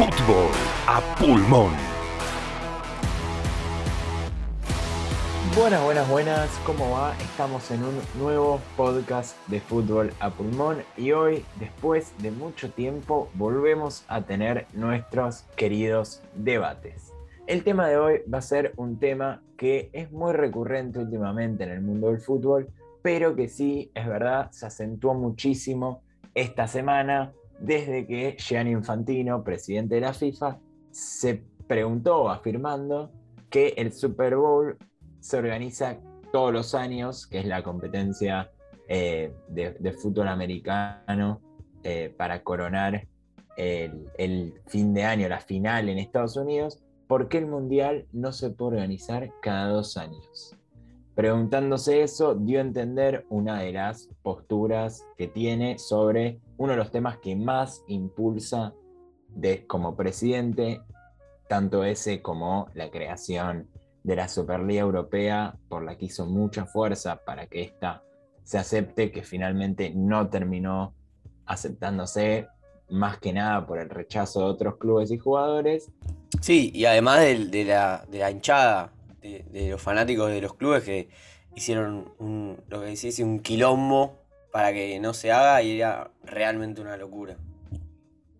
Fútbol a pulmón. Buenas, buenas, buenas, ¿cómo va? Estamos en un nuevo podcast de fútbol a pulmón y hoy, después de mucho tiempo, volvemos a tener nuestros queridos debates. El tema de hoy va a ser un tema que es muy recurrente últimamente en el mundo del fútbol, pero que sí, es verdad, se acentuó muchísimo esta semana desde que Gianni Infantino, presidente de la FIFA, se preguntó afirmando que el Super Bowl se organiza todos los años, que es la competencia eh, de, fútbol americano eh, para coronar el, el, fin de año, la final en Estados Unidos, ¿por qué el Mundial no se puede organizar cada dos años? Preguntándose eso, dio a entender una de las posturas que tiene sobre uno de los temas que más impulsa de, como presidente, tanto ese como la creación de la Superliga Europea, por la que hizo mucha fuerza para que esta se acepte, que finalmente no terminó aceptándose, más que nada por el rechazo de otros clubes y jugadores. Sí, y además de, la, hinchada, de, los fanáticos de los clubes que hicieron lo que dice, un quilombo para que no se haga y era realmente una locura.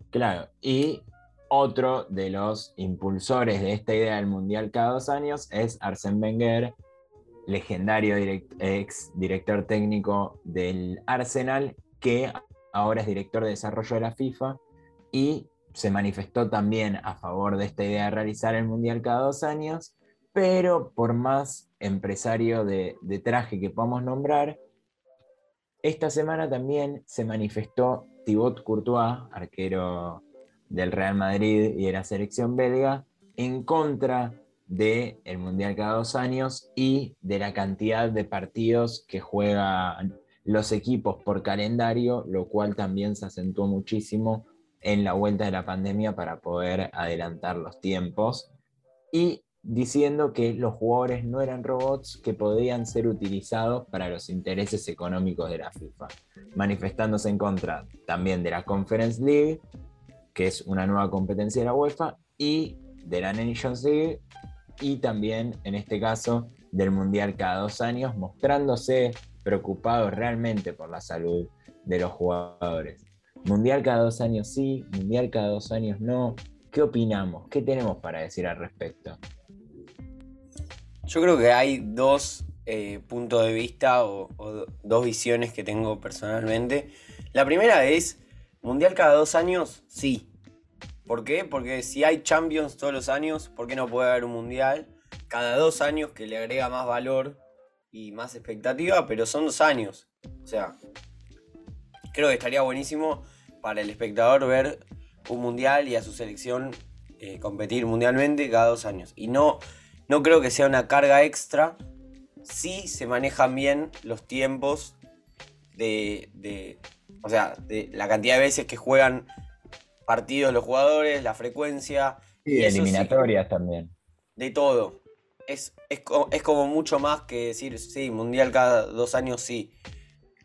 Claro, y otro de los impulsores de esta idea del Mundial cada dos años es Arsène Wenger, legendario ex director técnico del Arsenal, que ahora es director de desarrollo de la FIFA y se manifestó también a favor de esta idea de realizar el Mundial cada dos años, pero por más empresario de, de traje que podamos nombrar, esta semana también se manifestó Thibaut Courtois, arquero del Real Madrid y de la selección belga en contra del el Mundial cada dos años y de la cantidad de partidos que juegan los equipos por calendario, lo cual también se acentuó muchísimo en la vuelta de la pandemia para poder adelantar los tiempos. Y diciendo que los jugadores no eran robots que podían ser utilizados para los intereses económicos de la FIFA, manifestándose en contra también de la Conference League que es una nueva competencia de la UEFA, y de la Nations League, y también en este caso del Mundial cada dos años, mostrándose preocupados realmente por la salud de los jugadores. Mundial cada dos años sí, Mundial cada dos años no. ¿Qué opinamos? ¿Qué tenemos para decir al respecto? Yo creo que hay dos eh, puntos de vista o, dos visiones que tengo personalmente. La primera es Mundial cada dos años, sí. ¿Por qué? Porque si hay Champions todos los años, ¿por qué no puede haber un Mundial cada dos años que le agrega más valor y más expectativa? Pero son dos años. O sea, creo que estaría buenísimo para el espectador ver un Mundial y a su selección eh, competir mundialmente cada dos años. Y no, no creo que sea una carga extra si se manejan bien los tiempos de o sea, de la cantidad de veces que juegan partidos los jugadores, la frecuencia. y eliminatorias también. De todo. Es, es, como mucho más que decir, sí, mundial cada dos años, sí.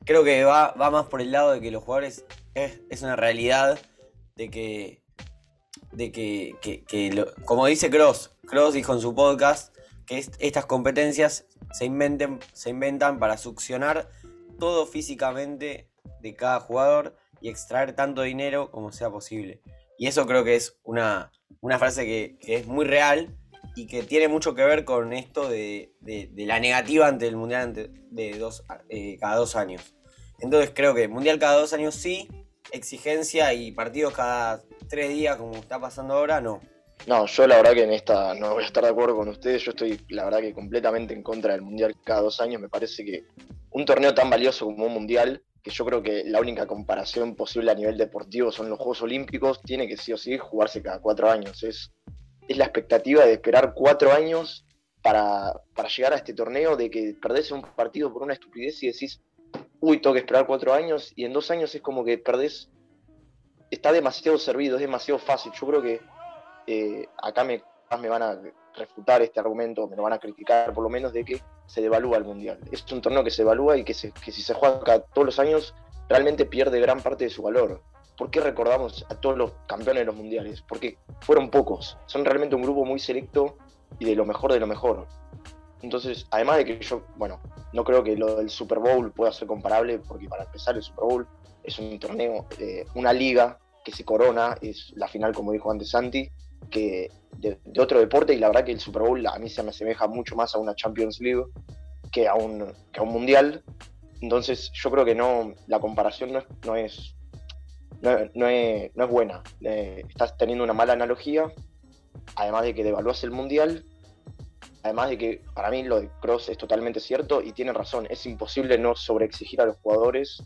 Creo que va, va más por el lado de que los jugadores es, una realidad de que, de que, como dice Cross, Cross dijo en su podcast que estas competencias se, inventen, se inventan para succionar todo físicamente de cada jugador y extraer tanto dinero como sea posible. Y eso creo que es una, frase que, es muy real y que tiene mucho que ver con esto de, la negativa ante el Mundial de dos, eh, cada dos años. Entonces creo que Mundial cada dos años sí, exigencia y partidos cada tres días como está pasando ahora, no. No, yo la verdad que en esta no voy a estar de acuerdo con ustedes, yo estoy la verdad que completamente en contra del Mundial cada dos años, me parece que un torneo tan valioso como un Mundial que yo creo que la única comparación posible a nivel deportivo son los Juegos Olímpicos, tiene que sí o sí jugarse cada cuatro años. Es, es la expectativa de esperar cuatro años para, llegar a este torneo, de que perdés un partido por una estupidez y decís, uy, tengo que esperar cuatro años, y en dos años es como que perdés, está demasiado servido, es demasiado fácil. Yo creo que eh, acá me, van a refutar este argumento, me lo van a criticar por lo menos, de que se devalúa el Mundial. Es un torneo que se evalúa y que, si se juega todos los años realmente pierde gran parte de su valor. ¿por qué recordamos a todos los campeones de los mundiales? Porque fueron pocos, son realmente un grupo muy selecto y de lo mejor de lo mejor. Entonces, además de que yo, bueno, no creo que lo del Super Bowl pueda ser comparable, porque para empezar el Super Bowl es un torneo, eh, una liga que se corona, es la final, como dijo antes Santi, que de, otro deporte, y la verdad que el Super Bowl a mí se me asemeja mucho más a una Champions League que a un, que a un Mundial. Entonces, yo creo que no, la comparación no es, no es, no, es, buena. Eh, estás teniendo una mala analogía, además de que devalúas el Mundial Además de que para mí lo de Cross es totalmente cierto y tiene razón, es imposible no sobreexigir a los jugadores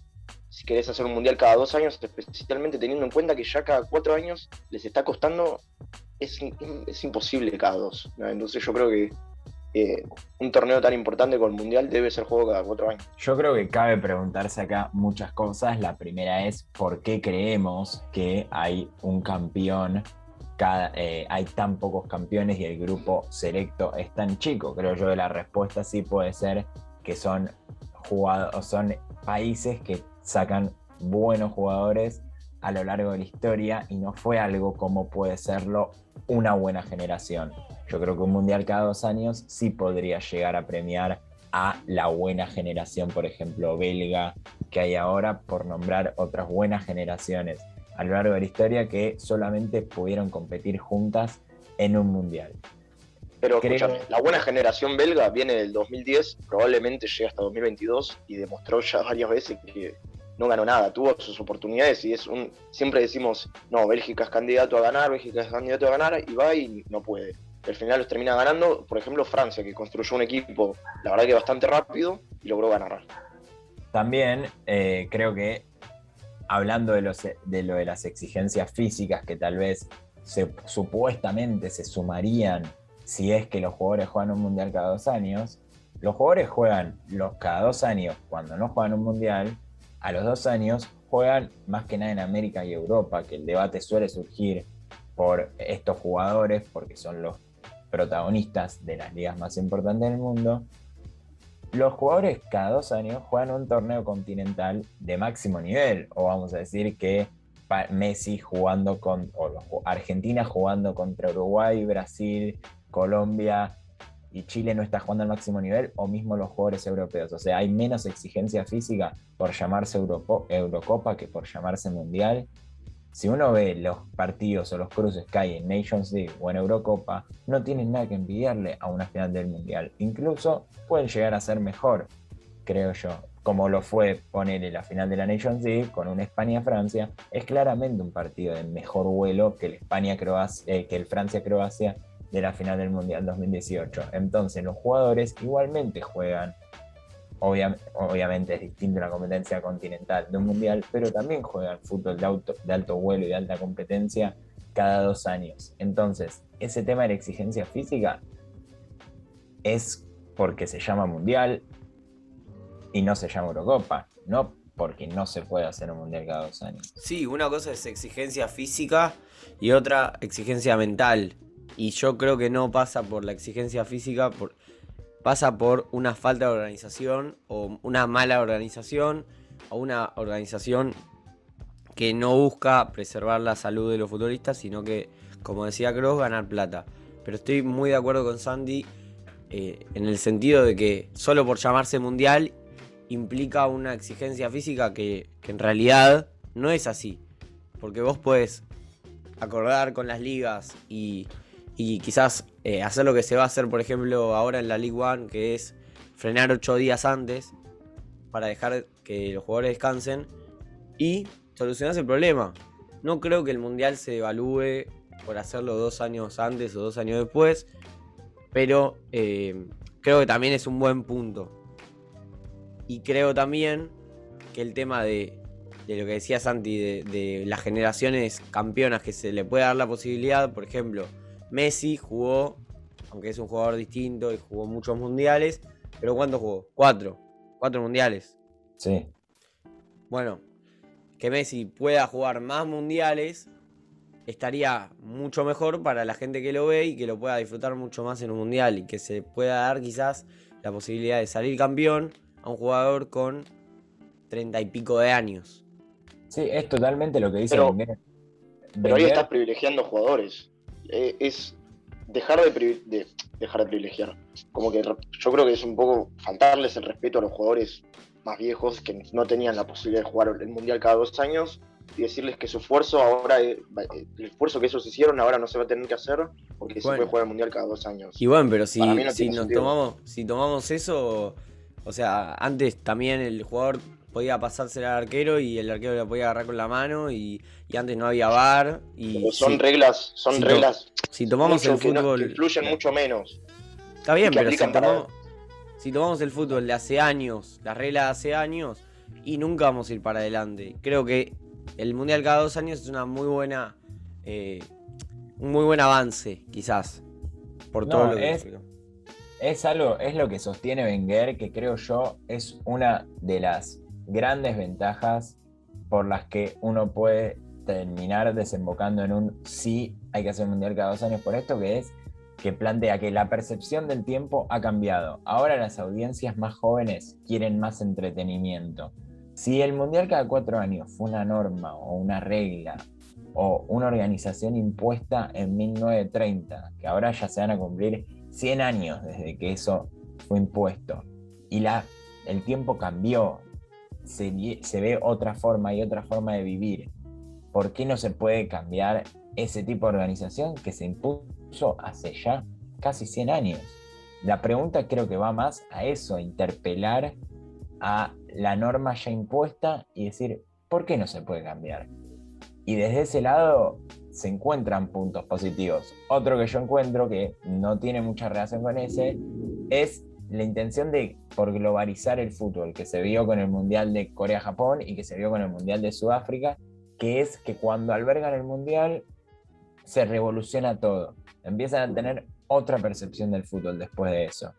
si querés hacer un mundial cada dos años, especialmente teniendo en cuenta que ya cada cuatro años les está costando, es, imposible cada dos. Entonces yo creo que eh, un torneo tan importante como el mundial debe ser juego cada cuatro años. Yo creo que cabe preguntarse acá muchas cosas. La primera es por qué creemos que hay un campeón eh, hay tan pocos campeones y el grupo selecto es tan chico. Creo yo que la respuesta sí puede ser que son, son países que sacan buenos jugadores a lo largo de la historia y no fue algo como puede serlo una buena generación. Yo creo que un mundial cada dos años sí podría llegar a premiar a la buena generación, por ejemplo, belga que hay ahora, por nombrar otras buenas generaciones a lo largo de la historia que solamente pudieron competir juntas en un mundial. Pero escúchame, la buena generación belga viene del 2010, probablemente llega hasta 2022 y demostró ya varias veces que no ganó nada, tuvo sus oportunidades y es un siempre decimos, no, Bélgica es candidato a ganar, Bélgica es candidato a ganar y va y no puede. Al final los termina ganando, por ejemplo, Francia, que construyó un equipo, la verdad que bastante rápido y logró ganar. También eh, creo que hablando de, de lo de las exigencias físicas que tal vez supuestamente se sumarían si es que los jugadores juegan un mundial cada dos años, los jugadores juegan los cada dos años cuando no juegan un mundial, a los dos años juegan más que nada en América y Europa, que el debate suele surgir por estos jugadores, porque son los protagonistas de las ligas más importantes del mundo, los jugadores cada dos años juegan un torneo continental de máximo nivel, o vamos a decir que Messi jugando con, o Argentina jugando contra Uruguay, Brasil, Colombia y Chile no está jugando al máximo nivel, o mismo los jugadores europeos. O sea, hay menos exigencia física por llamarse Eurocopa que por llamarse Mundial si uno ve los partidos o los cruces que hay en Nations League o en Eurocopa, no tienen nada que envidiarle a una final del Mundial. Incluso pueden llegar a ser mejor, creo yo. Como lo fue poner la final de la Nations League con un España-Francia, es claramente un partido de mejor vuelo que el, España eh, que el Francia-Croacia de la final del Mundial 2018. Entonces los jugadores igualmente juegan obviamente es distinto la competencia continental de un mundial, pero también juegan fútbol de, alto vuelo y de alta competencia cada dos años. Entonces, ese tema de la exigencia física es porque se llama mundial y no se llama Eurocopa, no porque no se puede hacer un mundial cada dos años. Sí, una cosa es exigencia física y otra exigencia mental. Y yo creo que no pasa por la exigencia física, pasa por una falta de organización o una mala organización o una organización que no busca preservar la salud de los futbolistas, sino que, como decía Cross, ganar plata. Pero estoy muy de acuerdo con Sandy eh, en el sentido de que solo por llamarse mundial implica una exigencia física que, en realidad no es así. Porque vos puedes acordar con las ligas y quizás eh, hacer lo que se va a hacer, por ejemplo, ahora en la League One, que es frenar ocho días antes para dejar que los jugadores descansen y solucionar el problema. No creo que el Mundial se evalúe por hacerlo dos años antes o dos años después, pero eh, creo que también es un buen punto. Y creo también que el tema de, lo que decía Santi, de, de las generaciones campeonas que se le puede dar la posibilidad, por ejemplo, Messi jugó, aunque es un jugador distinto y jugó muchos mundiales, pero ¿cuántos jugó? Cuatro. Cuatro mundiales. Sí. Bueno, que Messi pueda jugar más mundiales estaría mucho mejor para la gente que lo ve y que lo pueda disfrutar mucho más en un mundial y que se pueda dar quizás la posibilidad de salir campeón a un jugador con treinta y pico de años. Sí, es totalmente lo que dice Pero- Wenger. Pero ahí Wenger- estás privilegiando jugadores. Eh, es dejar de, de- dejar de privilegiar. Como que yo creo que es un poco faltarles el respeto a los jugadores más viejos que no tenían la posibilidad de jugar el mundial cada dos años y decirles que su esfuerzo ahora, eh, eh, el esfuerzo que ellos hicieron ahora no se va a tener que hacer porque se Bueno. puede jugar el mundial cada dos años. Y bueno, pero si, no si tiene nos sentido. tomamos, si tomamos eso, o sea, antes también el jugador podía pasársela al arquero y el arquero la podía agarrar con la mano y, y antes no había bar y Pero son si, reglas, son si to- reglas si tomamos el no- fútbol, influyen mucho menos. está bien, pero si tomamos, si tomamos el fútbol de hace años, las reglas de hace años y nunca vamos a ir para adelante. Creo que el mundial cada dos años es una muy buena, eh, un muy buen avance, quizás, por No, todo lo que es- es algo, es lo que sostiene Wenger, que creo yo es una de las grandes ventajas por las que uno puede terminar desembocando en un sí, hay que hacer un mundial cada dos años por esto, que es que plantea que la percepción del tiempo ha cambiado. Ahora las audiencias más jóvenes quieren más entretenimiento. Si el mundial cada cuatro años fue una norma o una regla o una organización impuesta en 1930, que ahora ya se van a cumplir 100 años desde que eso fue impuesto, y la, el tiempo cambió, se, ve otra forma y otra forma de vivir. ¿Por qué no se puede cambiar ese tipo de organización que se impuso hace ya casi 100 años? La pregunta creo que va más a eso, a interpelar a la norma ya impuesta y decir, ¿por qué no se puede cambiar? Y desde ese lado se encuentran puntos positivos. Otro que yo encuentro que no tiene mucha relación con ese es la intención de por globalizar el fútbol que se vio con el Mundial de Corea-Japón y que se vio con el Mundial de Sudáfrica, que es que cuando albergan el Mundial se revoluciona todo. Empiezan a tener otra percepción del fútbol después de eso.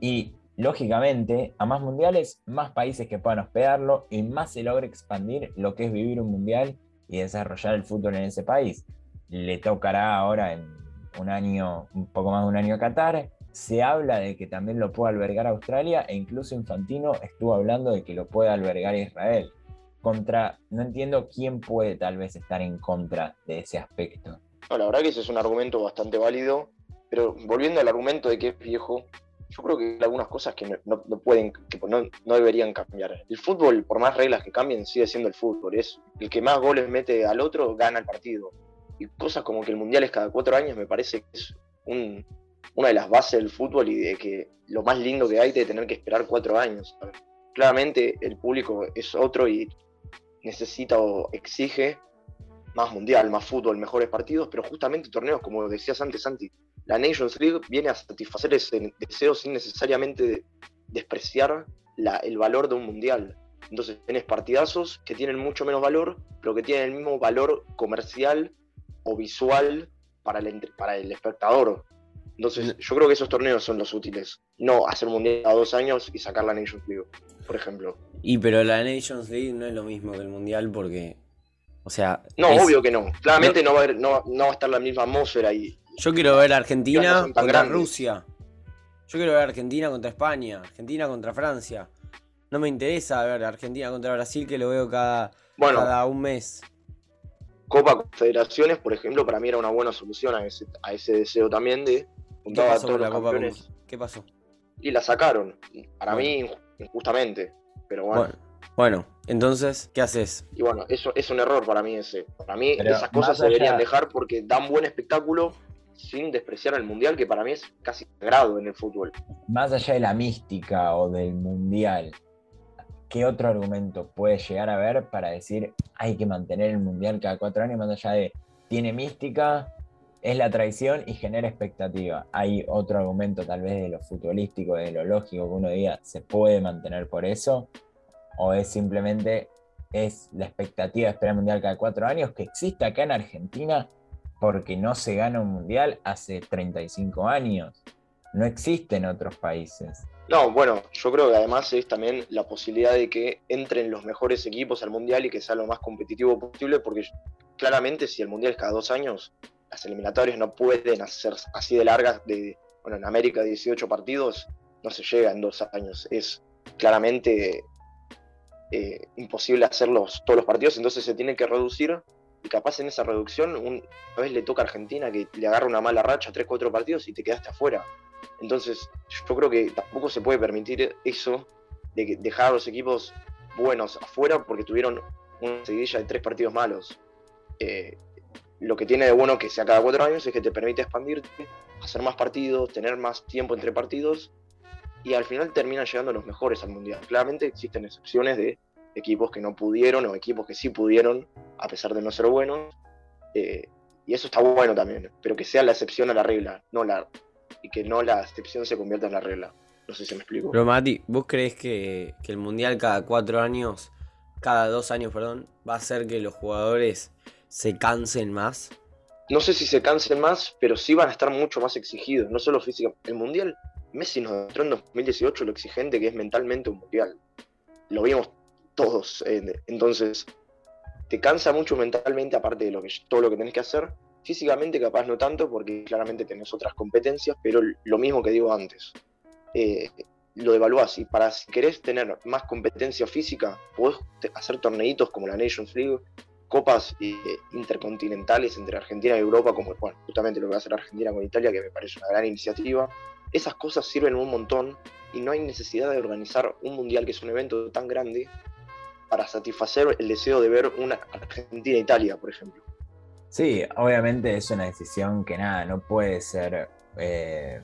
Y lógicamente, a más mundiales, más países que puedan hospedarlo y más se logra expandir lo que es vivir un mundial y desarrollar el fútbol en ese país. Le tocará ahora en un año, un poco más de un año a Qatar. Se habla de que también lo puede albergar Australia e incluso Infantino estuvo hablando de que lo puede albergar Israel. Contra, no entiendo quién puede tal vez estar en contra de ese aspecto. No, la verdad que ese es un argumento bastante válido, pero volviendo al argumento de que es viejo, yo creo que hay algunas cosas que no, no- pueden, no, no deberían cambiar. El fútbol, por más reglas que cambien, sigue siendo el fútbol. Es el que más goles mete al otro gana el partido. Y cosas como que el mundial es cada cuatro años me parece que es un- una de las bases del fútbol y de que lo más lindo que hay de tener que esperar cuatro años. Claramente el público es otro y necesita o exige más mundial, más fútbol, mejores partidos, pero justamente torneos, como decías antes, Santi, la Nations League viene a satisfacer ese deseo sin necesariamente despreciar la- el valor de un mundial. Entonces tienes partidazos que tienen mucho menos valor, pero que tienen el mismo valor comercial o visual para el, para el espectador. Entonces yo creo que esos torneos son los útiles, no hacer un mundial a dos años y sacar la Nations League, por ejemplo. Y pero la Nations League no es lo mismo que el Mundial porque, o sea, No, es- obvio que no. Claramente no. va a haber- no, no va a estar la misma atmósfera y, yo quiero ver Argentina contra grandes. Rusia. Yo quiero ver a Argentina contra España, Argentina contra Francia. No me interesa ver Argentina contra Brasil que lo veo cada, bueno, cada un mes. Copa Confederaciones, por ejemplo, para mí era una buena solución a ese, a ese deseo también de ¿Qué juntar a pasó todos los Copa campeones ¿Qué pasó? y la sacaron. Para Bueno. mí, inju- injustamente. Pero bueno, Bueno, bueno, entonces, ¿qué haces? y bueno, eso es un error para mí ese. Para mí Pero esas cosas se deberían dejar porque dan buen espectáculo sin despreciar el mundial, que para mí es casi sagrado en el fútbol. Más allá de la mística o del mundial, ¿qué otro argumento puede llegar a haber para decir hay que mantener el mundial cada cuatro años? Más allá de tiene mística, es la traición y genera expectativa. ¿Hay otro argumento tal vez de lo futbolístico, de lo lógico que uno diga se puede mantener por eso? ¿O es simplemente es la expectativa de esperar el mundial cada cuatro años que existe acá en Argentina porque no se gana un mundial hace 35 años? No existe en otros países. No, bueno, yo creo que además es también la posibilidad de que entren los mejores equipos al Mundial y que sea lo más competitivo posible, porque claramente si el Mundial es cada dos años, las eliminatorias no pueden hacer así de largas, de, bueno, en América 18 partidos, no se llega en dos años. Es claramente eh, imposible hacerlos todos los partidos, entonces se tiene que reducir y capaz en esa reducción una vez le toca a Argentina que le agarra una mala racha, 3-4 partidos y te quedaste afuera. Entonces yo creo que tampoco se puede permitir eso de dejar a los equipos buenos afuera porque tuvieron una seguidilla de tres partidos malos. Eh, lo que tiene de bueno que sea cada cuatro años es que te permite expandirte, hacer más partidos, tener más tiempo entre partidos y al final terminan llegando los mejores al mundial. Claramente existen excepciones de equipos que no pudieron o equipos que sí pudieron a pesar de no ser buenos. Eh, y eso está bueno también, pero que sea la excepción a la regla, no la y que no la excepción se convierta en la regla. No sé si me explico. Pero Mati, ¿vos crees que, que el mundial cada cuatro años, cada dos años, perdón, va a hacer que los jugadores se cansen más? No sé si se cansen más, pero sí van a estar mucho más exigidos, no solo físicamente. El Mundial, Messi nos demostró en 2018 lo exigente que es mentalmente un Mundial. Lo vimos todos. Eh, entonces, te cansa mucho mentalmente, aparte de lo que, todo lo que tenés que hacer. Físicamente capaz no tanto, porque claramente tenés otras competencias, pero lo mismo que digo antes. Eh, lo evaluás y para si querés tener más competencia física, podés hacer torneitos como la Nations League, copas eh, intercontinentales entre Argentina y Europa, como justamente lo que va a hacer Argentina con Italia, que me parece una gran iniciativa. Esas cosas sirven un montón y no hay necesidad de organizar un mundial que es un evento tan grande para satisfacer el deseo de ver una Argentina-Italia, por ejemplo. Sí, obviamente es una decisión que nada, no puede ser eh,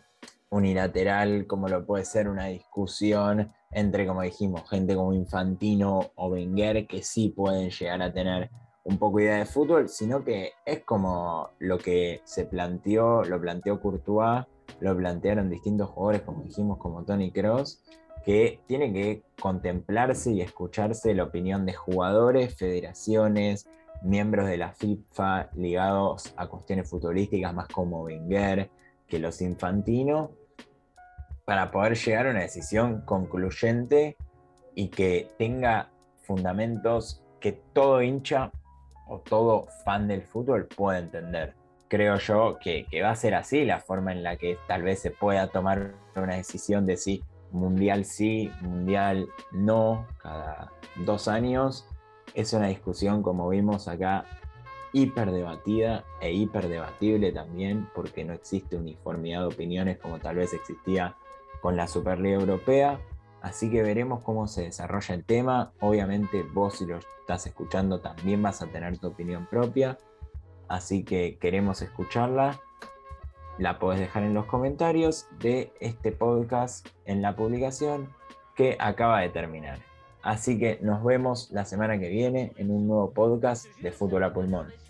unilateral como lo puede ser una discusión entre, como dijimos, gente como Infantino o Wenger que sí pueden llegar a tener un poco idea de fútbol, sino que es como lo que se planteó, lo planteó Courtois, lo plantearon distintos jugadores, como dijimos, como Tony Cross, que tiene que contemplarse y escucharse la opinión de jugadores, federaciones, miembros de la FIFA ligados a cuestiones futbolísticas más como Wenger, que los Infantino, para poder llegar a una decisión concluyente y que tenga fundamentos que todo hincha todo fan del fútbol pueda entender. Creo yo que, va a ser así la forma en la que tal vez se pueda tomar una decisión de si mundial sí, mundial no, cada dos años. Es una discusión, como vimos acá, hiper debatida e hiper debatible también, porque no existe uniformidad de opiniones como tal vez existía con la Superliga Europea. Así que veremos cómo se desarrolla el tema. Obviamente vos si lo estás escuchando también vas a tener tu opinión propia. Así que queremos escucharla. La podés dejar en los comentarios de este podcast en la publicación que acaba de terminar. Así que nos vemos la semana que viene en un nuevo podcast de Fútbol a Pulmón.